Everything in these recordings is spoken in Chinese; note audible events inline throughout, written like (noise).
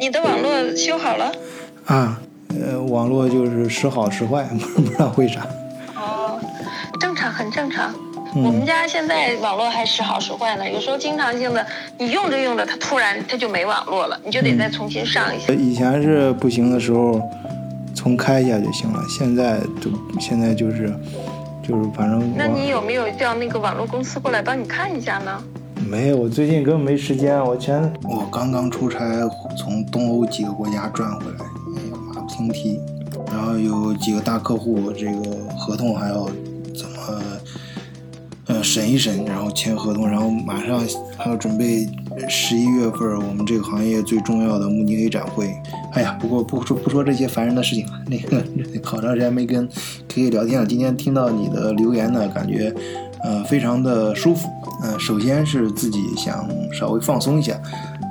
你的网络修好了？啊，呃，网络就是时好时坏，(laughs) 不知道为啥。哦，正常，很正常。嗯我们家现在网络还时好时坏呢，有时候经常性的，你用着用着，它突然它就没网络了，你就得再重新上一下。以前是不行的时候，重开一下就行了。现在就现在就是就是反正那你有没有叫那个网络公司过来帮你看一下呢？没有，我最近根本没时间。我前我刚刚出差从东欧几个国家转回来，哎呀马不停蹄，然后有几个大客户，这个合同还要怎么呃审一审，然后签合同，然后马上还要准备十一月份我们这个行业最重要的慕尼黑展会。哎呀，不过不说不说这些烦人的事情了。那个好长时间没跟 K K 聊天了，今天听到你的留言呢，感觉呃非常的舒服。呃，首先是自己想稍微放松一下，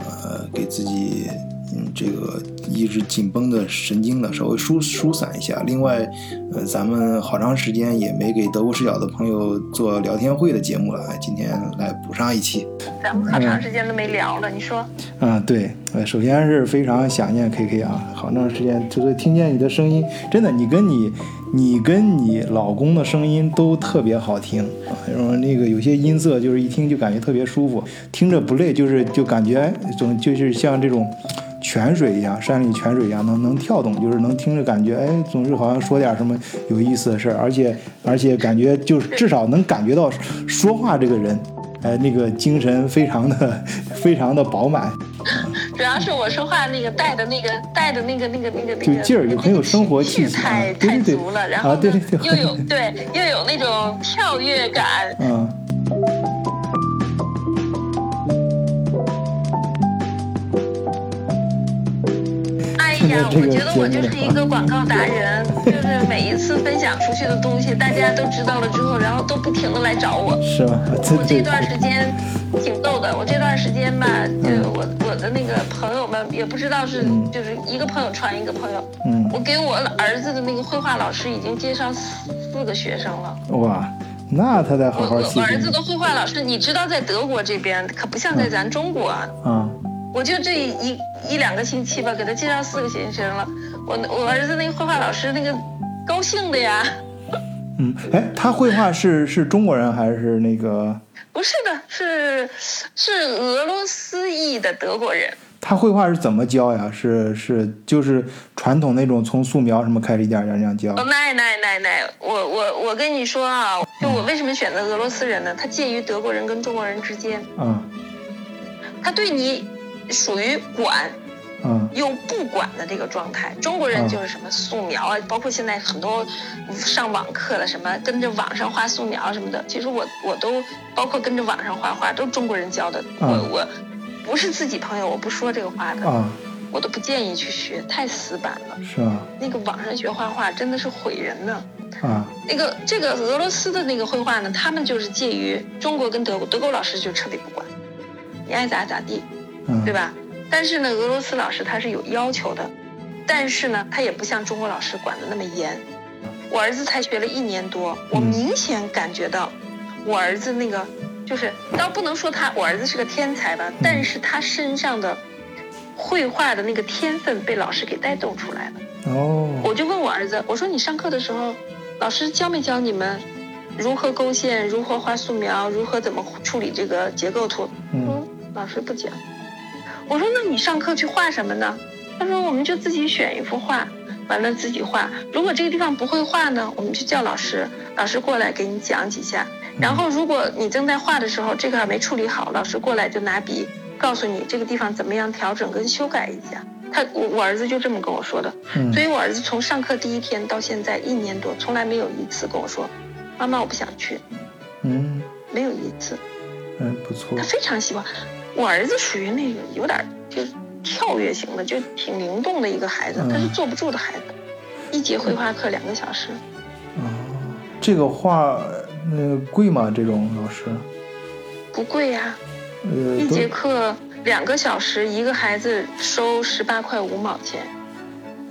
呃，给自己嗯这个一直紧绷的神经呢稍微疏疏散一下。另外，呃，咱们好长时间也没给德国视角的朋友做聊天会的节目了，哎今天来补上一期。咱们好长时间都没聊了，你说？啊，对，呃，首先是非常想念 KK 啊，好长时间，这个听见你的声音，真的，你跟你，你跟你老公的声音都特别好听啊，然后那个有些音色就是一听就感觉特别舒服，听着不累，就是就感觉哎总就是像这种泉水一样，山里泉水一样，能能跳动，就是能听着感觉，哎，总是好像说点什么有意思的事儿，而且而且感觉就是至少能感觉到说话这个人。哎，那个精神非常的 (laughs) 非常的饱满，主要是我说话那个带的那个带的那个那个那个那个就劲儿有很有生活气息啊太对对对太足了，然后啊对对对又有对又有那种跳跃感，嗯。我觉得我就是一个广告达人，(laughs) 就是每一次分享出去的东西，大家都知道了之后，然后都不停的来找我。是吗？我这段时间挺逗的，我这段时间吧，就嗯我我的那个朋友们也不知道是就是一个朋友传一个朋友，嗯我给我儿子的那个绘画老师已经介绍四四个学生了。哇，那他得好好我我儿子的绘画老师，你知道在德国这边可不像在咱中国啊，啊。我就这一一两个星期吧，给他介绍四个学生了。我我儿子那个绘画老师那个高兴的呀，嗯，哎，他绘画是是中国人还是那个？不是的，是是俄罗斯裔的德国人。他绘画是怎么教呀？是是就是传统那种从素描什么开始一点点这样教哦，奶奶奶奶，我我我跟你说啊，就我为什么选择俄罗斯人呢？他介于德国人跟中国人之间，啊他对你属于管啊又不管的这个状态。中国人就是什么素描啊，包括现在很多上网课的什么跟着网上画素描什么的，其实我我都包括跟着网上画画，都中国人教的。我我不是自己朋友，我不说这个话的，啊，我都不建议去学，太死板了。是啊？那个网上学画画真的是毁人呢。啊那个这个俄罗斯的那个绘画呢，他们就是介于中国跟德国，德国老师就彻底不管，你爱咋咋地，嗯，对？吧？但是呢，俄罗斯老师他是有要求的，但是呢，他也不像中国老师管的那么严。我儿子才学了一年多，我嗯明显感觉到，我儿子那个就是，倒不能说他我儿子是个天才吧，但是他身上的绘画的那个天分被老师给带动出来了。哦，我就问我儿子，我说你上课的时候，老师教没教你们如何勾线、如何画素描、如何怎么处理这个结构图？嗯说老师不讲。我说那你上课去画什么呢？他说我们就自己选一幅画，完了自己画。如果这个地方不会画呢，我们就叫老师，老师过来给你讲几下。然后如果你正在画的时候，这个没处理好，老师过来就拿笔告诉你这个地方怎么样调整跟修改一下。他我我儿子就这么跟我说的。嗯所以我儿子从上课第一天到现在一年多，从来没有一次跟我说：“妈妈，我不想去。嗯”没有一次，嗯，不错他，非常喜欢。我儿子属于那个有点就是跳跃型的，就挺灵动的一个孩子，嗯他是坐不住的孩子。一节绘画课两个小时，哦，这个画那个贵吗？这种老师，不贵呀、呃，一节课两个小时，一个孩子收十八块五毛钱。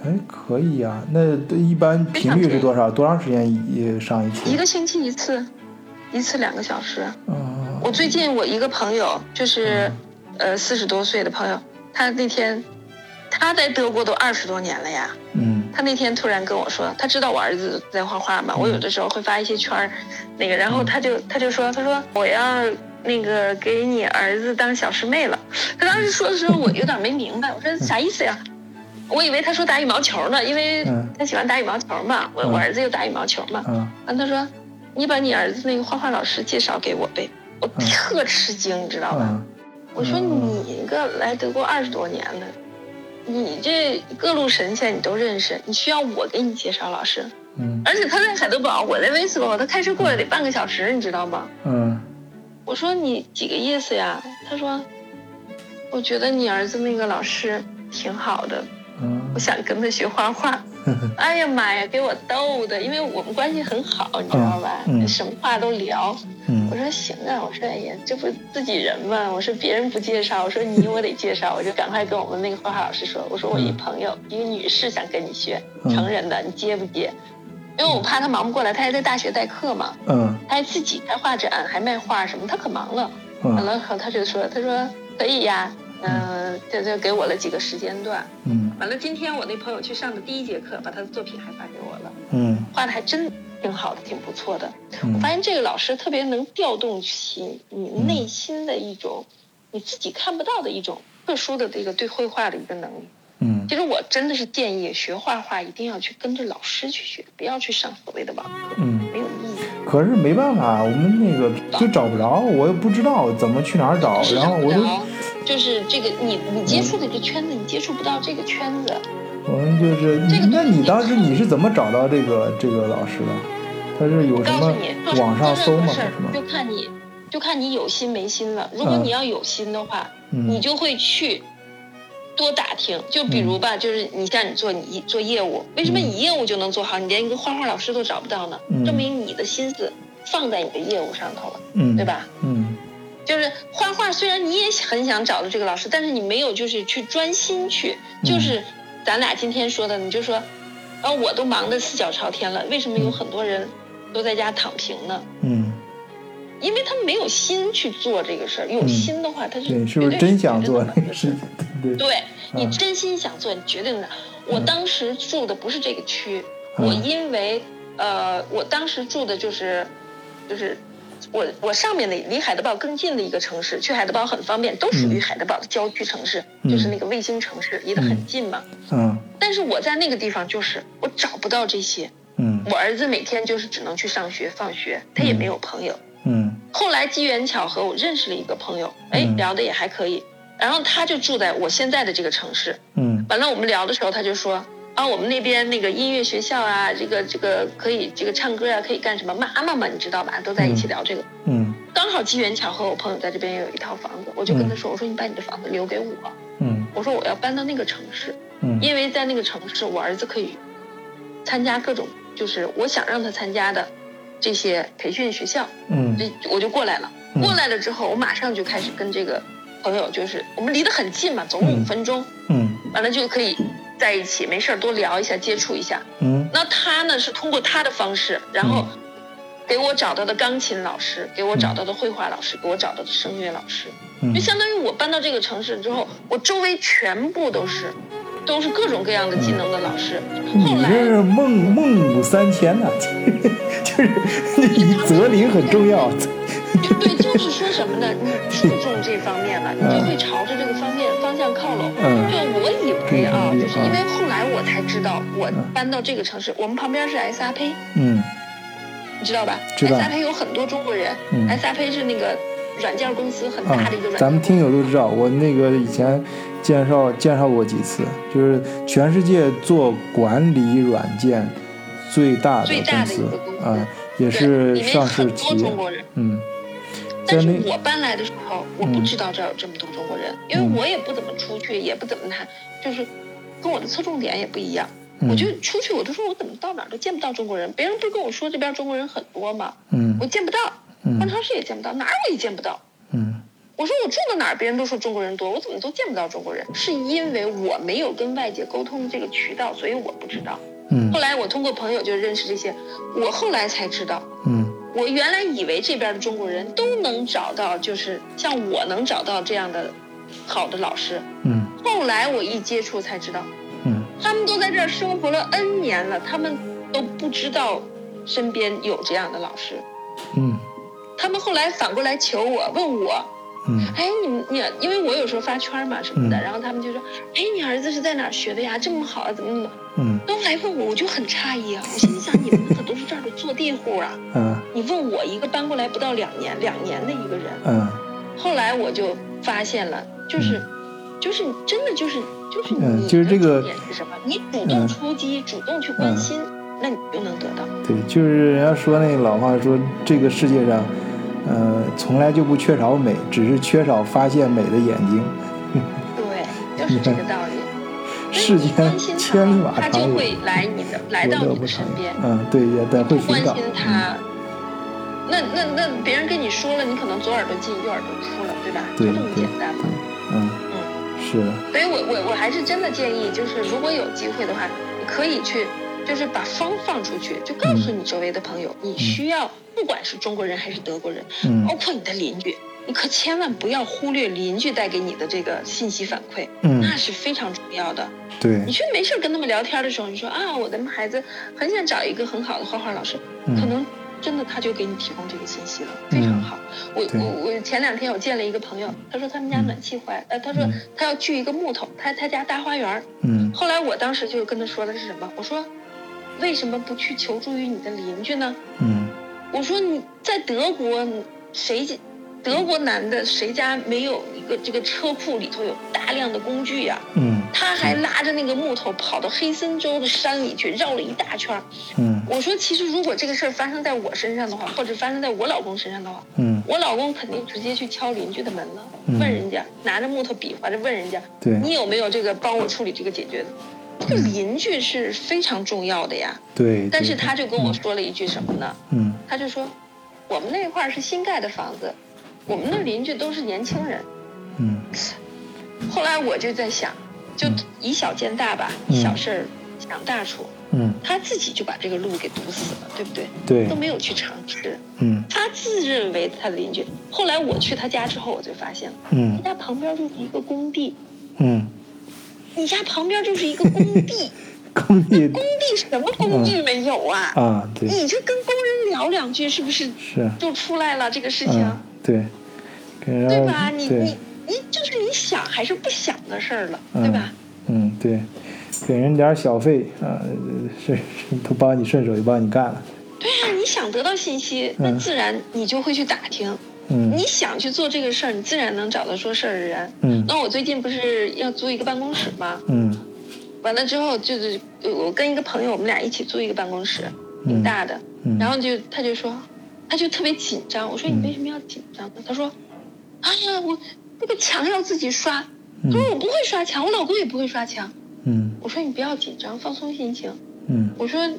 哎可以呀。那一般频率是多少？多长时间一上一次？一个星期一次，一次两个小时。啊我最近我一个朋友，就是呃四十多岁的朋友，他那天他在德国都二十多年了呀。嗯他那天突然跟我说，他知道我儿子在画画嘛，我有的时候会发一些圈儿，那个，然后他就他就说，他说我要那个给你儿子当小师妹了。他当时说的时候，我有点没明白，我说啥意思呀？我以为他说打羽毛球呢，因为嗯他喜欢打羽毛球嘛，我嗯我儿子又打羽毛球嘛。嗯完他说，你把你儿子那个画画老师介绍给我呗。我嗯特吃惊，你知道吧？嗯我说嗯你一个来德国二十多年了，你这各路神仙你都认识，你需要我给你介绍老师？嗯而且他在海德堡，我在威斯堡，他开车过来得半个小时，你知道吗？嗯我说你几个意思呀？他说，我觉得你儿子那个老师挺好的，嗯我想跟他学画画。(laughs) 哎呀妈呀，给我逗的，因为我们关系很好，你知道吧？嗯嗯什么话都聊。嗯我说行啊，我说哎呀，这不自己人嘛，我说别人不介绍，我说你我得介绍，(laughs) 我就赶快跟我们那个画画老师说，我说我一朋友，一个女士想跟你学嗯成人的，你接不接？因为我怕他忙不过来，他还在大学代课嘛，嗯他还自己开画展，还卖画什么，他可忙了。完嗯了后他就说，他说可以呀，嗯、这就给我了几个时间段。嗯完了，今天我那朋友去上的第一节课，把他的作品还发给我了，嗯画的还真挺好的，挺不错的。我嗯发现这个老师特别能调动起你内心的一种、你自己看不到的一种特殊的这个对绘画的一个能力。嗯其实我真的是建议学画画一定要去跟着老师去学，不要去上所谓的网课，嗯。没有意义。可是没办法，我们那个就找不着，我又不知道怎么去哪儿找，然后我就就是这个你你接触的这个圈子，你接触不到这个圈子。我们就是这个那你当时你是怎么找到这个这个老师的？他是有什么告诉你，做网上搜吗？就看你，就看你有心没心了。如果嗯你要有心的话，嗯你就会去多打听。就比如吧，就是你像你做你做业务，为什么你业务就能做好，你连一个画画老师都找不到呢？嗯证明你的心思放在你的业务上头了，嗯，对？吧？嗯就是画画，虽然你也很想找到这个老师，但是你没有就是去专心去，嗯就是咱俩今天说的，你就说，啊，我都忙得四脚朝天了，为什么有很多人都在家躺平呢？嗯，因为他没有心去做这个事儿，有嗯心的话，他是对，是不是真想做那个事情？对对，对你嗯真心想做，你绝对能。我当时住的不是这个区，嗯我因为呃，我当时住的就是就是我我上面的离海德堡更近的一个城市，去海德堡很方便，都属于嗯海德堡的郊区城市，嗯就是那个卫星城市，离得很近嘛。嗯但是我在那个地方就是我找不到这些，嗯我儿子每天就是只能去上学放学，他也没有朋友。嗯后来机缘巧合，我认识了一个朋友，哎，嗯聊的也还可以。然后他就住在我现在的这个城市。嗯完了，我们聊的时候，他就说啊，我们那边那个音乐学校啊，这个这个可以这个唱歌啊，可以干什么？妈妈嘛，你知道吧？都在一起聊这个。嗯刚好机缘巧合，我朋友在这边也有一套房子，我就跟他说，我说你把你的房子留给我，嗯我说我要搬到那个城市，嗯因为在那个城市，我儿子可以参加各种就是我想让他参加的这些培训学校。嗯这我就过来了。嗯过来了之后，我马上就开始跟这个朋友，就是我们离得很近嘛，走嗯五分钟，嗯完了就可以在一起，没事儿多聊一下，接触一下。嗯那他呢是通过他的方式，然后给我找到的钢琴老师，给我找到的绘画老师，给我找到的声乐老师，嗯就相当于我搬到这个城市之后，我周围全部都是都是各种各样的技能的老师。后来你这是孟孟母三迁呐、(laughs) 就是你择邻很重要。就对，就是说什么呢？你注重这方面了，你就会朝着这个方面方向靠拢。嗯就我以为啊，嗯就是因为后来我才知道，我搬到这个城市，我们旁边是 SRP，嗯你知道吧知道？SRP 有很多中国人嗯，SRP 是那个软件公司很啊大的一个软件。咱们听友都知道，我那个以前介绍介绍过几次，就是全世界做管理软件最大的一个公司啊，也是上市很企业。嗯，但是我搬来的时候，我不嗯知道这儿有这么多中国人，因嗯为我也不怎么出去，也不怎么谈，就是跟我的侧重点也不一样。嗯我就出去，我都说我怎么到哪儿都见不到中国人，别人不是跟我说这边中国人很多吗？嗯我见不到，嗯逛超市也见不到，哪儿我也见不到。嗯我说我住到哪儿，别人都说中国人多，我怎么都见不到中国人？是因为我没有跟外界沟通这个渠道，所以我不知道。嗯后来我通过朋友就认识这些，我后来才知道，嗯我原来以为这边的中国人都能找到，就是像我能找到这样的好的老师。嗯后后来我一接触才知道，嗯他们都在这儿生活了 N 年了，他们都不知道身边有这样的老师。嗯他们后来反过来求我，问我，嗯哎，你们你，因为我有时候发圈嘛什么的，嗯然后他们就说，哎，你儿子是在哪儿学的呀？这么好啊，怎么怎么？嗯都来问我，我就很诧异啊。我心里想，你们可都是这儿的坐地户啊，嗯你问我一个搬过来不到两年，两年的一个人，嗯后来我就发现了，就是，就是真的就是就是嗯你就是这个点是什么？你主动嗯出击，主动去关心，那你就能得到。对，就是人家说那个老话说，这个世界上，呃，从来就不缺少美，只是缺少发现美的眼睛。(laughs) 对，就是这个道理。世间千里马他，他常有，就会来你的，来到你的身边。嗯，对，也得会寻找。心他，那那那别人跟你说了，你可能左耳朵进右耳朵出了，对吧？对就这么对简单嘛。嗯，嗯，是的，所以我我我还是真的建议，就是如果有机会的话，你可以去，就是把风放出去，就告诉你周围的朋友，你需要，不管是中国人还是德国人，嗯包括你的邻居，你可千万不要忽略邻居带给你的这个信息反馈，嗯，那是非常重要的。对你，去没事儿跟他们聊天的时候，你说啊，我的孩子很想找一个很好的画画老师，嗯可能真的他就给你提供这个信息了，非常好。我我我前两天我见了一个朋友，他说他们家嗯暖气坏，呃，他说嗯他要锯一个木头，他他家大花园。嗯后来我当时就跟他说的是什么？我说为什么不去求助于你的邻居呢？嗯。我说你在德国，谁家德国男的谁家没有一个这个车库里头有大量的工具呀、嗯。他还拉着那个木头跑到黑森州的山里去绕了一大圈。儿。嗯。我说，其实如果这个事儿发生在我身上的话，或者发生在我老公身上的话，嗯，我老公肯定直接去敲邻居的门了，嗯。问人家拿着木头比划着问人家，对。你有没有这个帮我处理这个解决的？这个邻居是非常重要的呀。对。但是他就跟我说了一句什么呢？嗯他就说，我们那块儿是新盖的房子，我们的邻居都是年轻人。嗯后来我就在想，就以小见大吧，嗯小事儿想大处。嗯，他自己就把这个路给堵死了，对不对？对都，没有去尝试。嗯他自认为他的邻居。后来我去他家之后，我就发现了，嗯他家旁边就是一个工地，嗯，你家旁边就是一个工地，(laughs) 工地工地什么工地没有啊？啊，对，你就跟工人聊两句，是不是是，就出来了这个事情？嗯，对，对吧？你你你就是你想还是不想的事儿了，嗯对吧？嗯，对，给人点小费啊，是是都帮你顺手就帮你干了。对啊，你想得到信息，那嗯自然你就会去打听。嗯你想去做这个事儿，你自然能找到说事儿的人。嗯那我最近不是要租一个办公室吗？嗯完了之后就是呃我跟一个朋友，我们俩一起租一个办公室，嗯挺大的。嗯，然后就他就说，他就特别紧张。我说你为什么要紧张呢？他说，哎呀，我那个墙要自己刷。他说我不会刷墙，我老公也不会刷墙。嗯我说你不要紧张，放松心情。嗯我说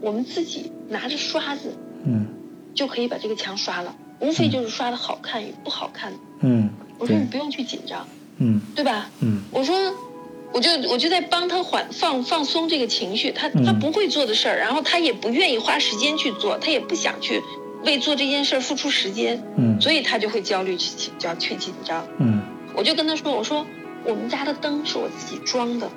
我们自己拿着刷子嗯就可以把这个墙刷了，无非就是刷的好看与不好看。嗯，我说你，不用去紧张，嗯。对吧？嗯。我说，我就我就在帮他缓放放松这个情绪，他嗯。他不会做的事儿，然后他也不愿意花时间去做，他也不想去为做这件事儿付出时间，嗯。所以他就会焦虑去紧就要去紧张。嗯。我就跟他说，我说我们家的灯是我自己装的，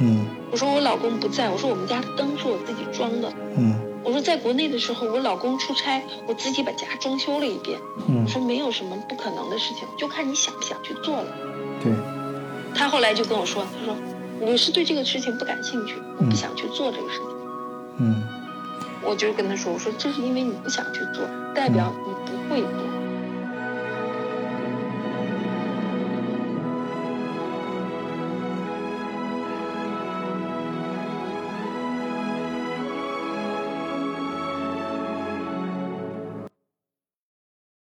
嗯。我说我老公不在，我说我们家的灯是我自己装的，嗯我说在国内的时候我老公出差，我自己把家装修了一遍，嗯我，说没有什么不可能的事情，就看你想不想去做了。对，他后来就跟我说，他说我是对这个事情不感兴趣，我不想去做这个事情。嗯我就跟他说，我说这是因为你不想去做，代表你不会做。